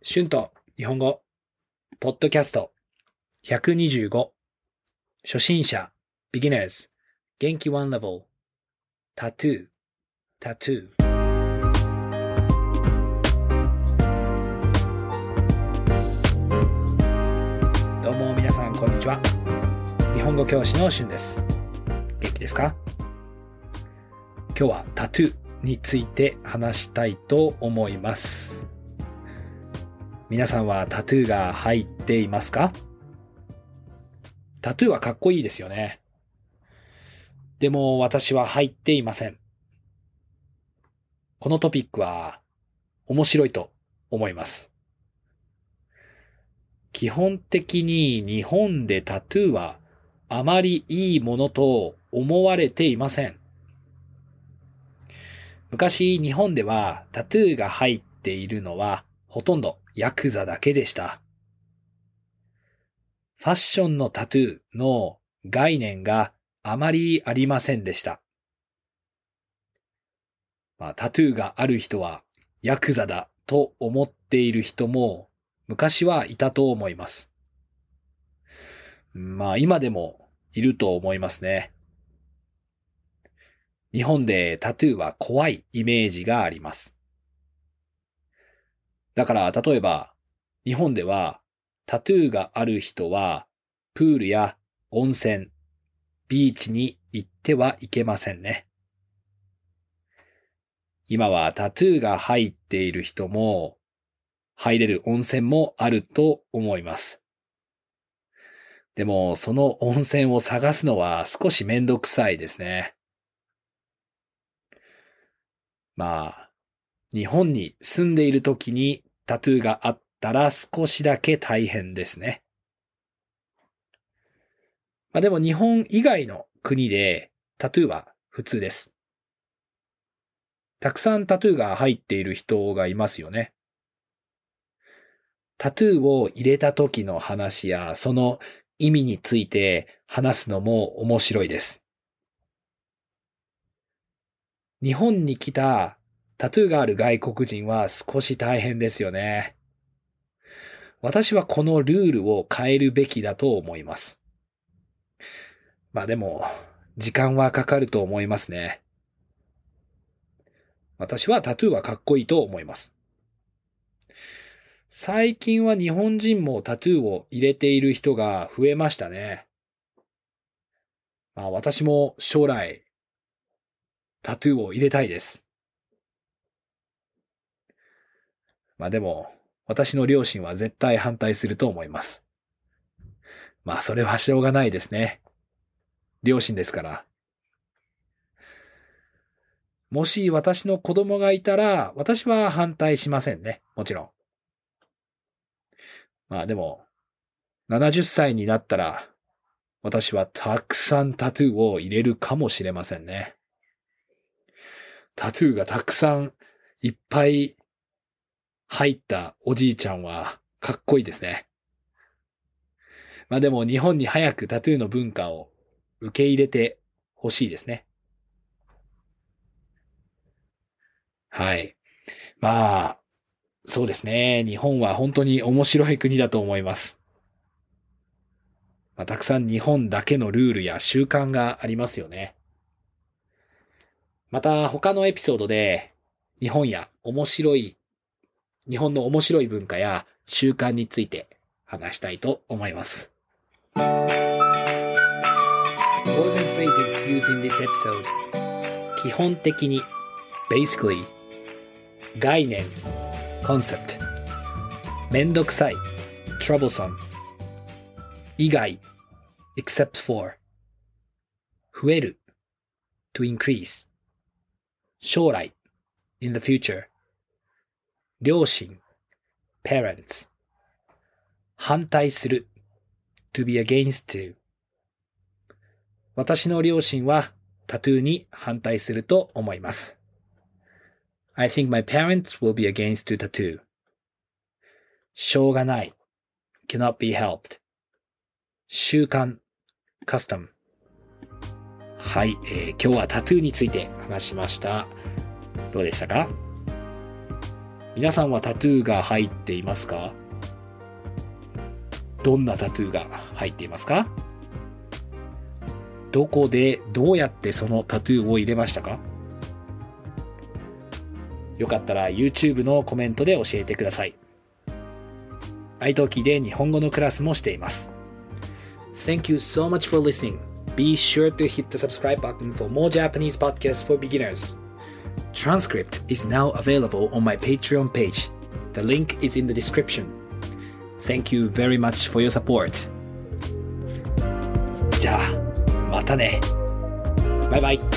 春と日本語、ポッドキャスト。125初心者。beginners 元気 one level タトゥー。タトゥー。どうも皆さんこんにちは。日本語教師の春です。元気ですか？今日はタトゥーについて話したいと思います。皆さんはタトゥーが入っていますか？タトゥーはかっこいいですよね。でも私は入っていません。このトピックは面白いと思います。基本的に日本でタトゥーはあまりいいものと思われていません。昔日本ではタトゥーが入っているのはほとんどヤクザだけでした。ファッションのタトゥーの概念があまりありませんでした。まあ、タトゥーがある人はヤクザだと思っている人も昔はいたと思います。まあ今でもいると思いますね。日本でタトゥーは怖いイメージがあります。だから、例えば、日本では、タトゥーがある人は、プールや温泉、ビーチに行ってはいけませんね。今はタトゥーが入っている人も、入れる温泉もあると思います。でも、その温泉を探すのは少しめんどくさいですね。まあ、日本に住んでいる時にタトゥーがあったら少しだけ大変ですね。まあでも日本以外の国でタトゥーは普通です。たくさんタトゥーが入っている人がいますよね。タトゥーを入れた時の話やその意味について話すのも面白いです。日本に来たタトゥーがある外国人は少し大変ですよね。私はこのルールを変えるべきだと思います。まあでも、時間はかかると思いますね。私はタトゥーはかっこいいと思います。最近は日本人もタトゥーを入れている人が増えましたね。まあ私も将来タトゥーを入れたいです。まあでも、私の両親は絶対反対すると思います。まあそれはしょうがないですね。両親ですから。もし私の子供がいたら、私は反対しませんね。もちろん。まあでも、70歳になったら、私はたくさんタトゥーを入れるかもしれませんね。タトゥーがたくさんいっぱい入ったおじいちゃんはかっこいいですね。まあでも日本に早くタトゥーの文化を受け入れてほしいですね。はい。まあ、そうですね。日本は本当に面白い国だと思います。まあ、たくさん日本だけのルールや習慣がありますよね。また他のエピソードで日本や面白い、日本の面白い文化や習慣について話したいと思います。Words and phrases used in this episode 基本的に basically 概念 concept めんどくさい troublesome 以外 except for 増える to increase 将来 in the future 両親 parents 反対する to be against to 私の両親はタトゥーに反対すると思います。I think my parents will be against to tattoo. しょうがない。cannot be helped. 習慣 custom. はい、えー今日はタトゥーについて話しました。どうでしたか皆さんはタトゥーが入っていますかどんなタトゥーが入っていますかどこでどうやってそのタトゥーを入れましたかよかったら YouTube のコメントで教えてください。iTalk で日本語のクラスもしています。Thank you so much for listening. Be sure to hit the subscribe button for more Japanese podcasts for beginners. Transcript is now available on my Patreon page. The link is in the description. Thank you very much for your support. じゃあ、またね。バイバイ。